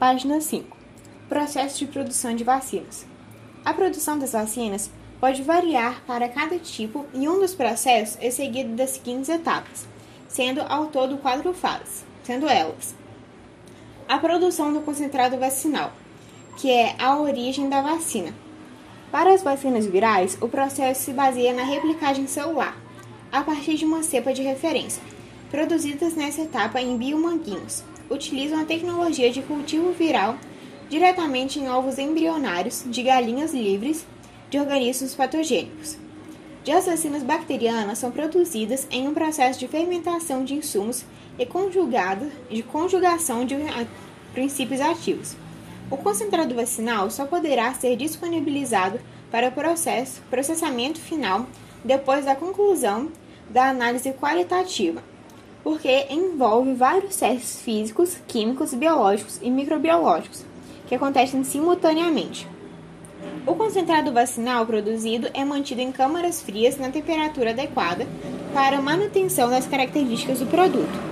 Página 5. Processo de produção de vacinas. A produção das vacinas pode variar para cada tipo e um dos processos é seguido das seguintes etapas, sendo ao todo quatro fases, sendo elas a produção do concentrado vacinal, que é a origem da vacina. Para as vacinas virais, o processo se baseia na replicagem celular, a partir de uma cepa de referência, produzidas nessa etapa em biomanguinhos. Utilizam a tecnologia de cultivo viral diretamente em ovos embrionários de galinhas livres de organismos patogênicos. Já as vacinas bacterianas são produzidas em um processo de fermentação de insumos e conjugada de conjugação de princípios ativos. O concentrado vacinal só poderá ser disponibilizado para o processo, processamento final depois da conclusão da análise qualitativa, porque envolve vários testes físicos, químicos, biológicos e microbiológicos que acontecem simultaneamente. O concentrado vacinal produzido é mantido em câmaras frias na temperatura adequada para manutenção das características do produto.